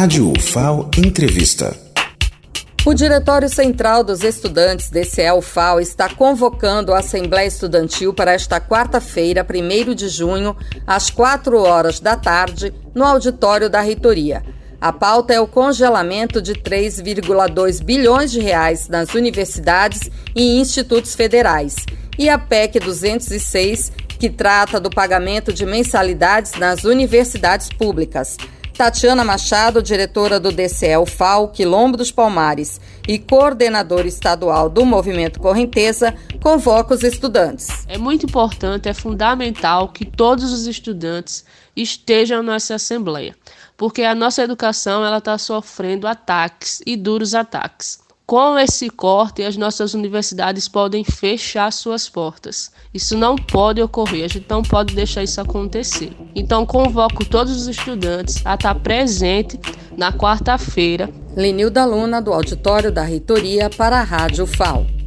Rádio UFAO Entrevista. O Diretório Central dos Estudantes DCE UFAO está convocando a Assembleia Estudantil para esta quarta-feira, 1 de junho, às 4 horas da tarde, no auditório da Reitoria. A pauta é o congelamento de 3,2 bilhões de reais nas universidades e institutos federais e a PEC 206, que trata do pagamento de mensalidades nas universidades públicas. Tatiana Machado, diretora do DCE FAO Quilombo dos Palmares e coordenadora estadual do Movimento Correnteza, convoca os estudantes. É muito importante, é fundamental que todos os estudantes estejam nessa assembleia, porque a nossa educação ela está sofrendo ataques e duros ataques. Com esse corte, as nossas universidades podem fechar suas portas. Isso não pode ocorrer, a gente não pode deixar isso acontecer. Então, convoco todos os estudantes a estar presente na quarta-feira. Lenilda Luna, do auditório da Reitoria, para a Rádio FAO.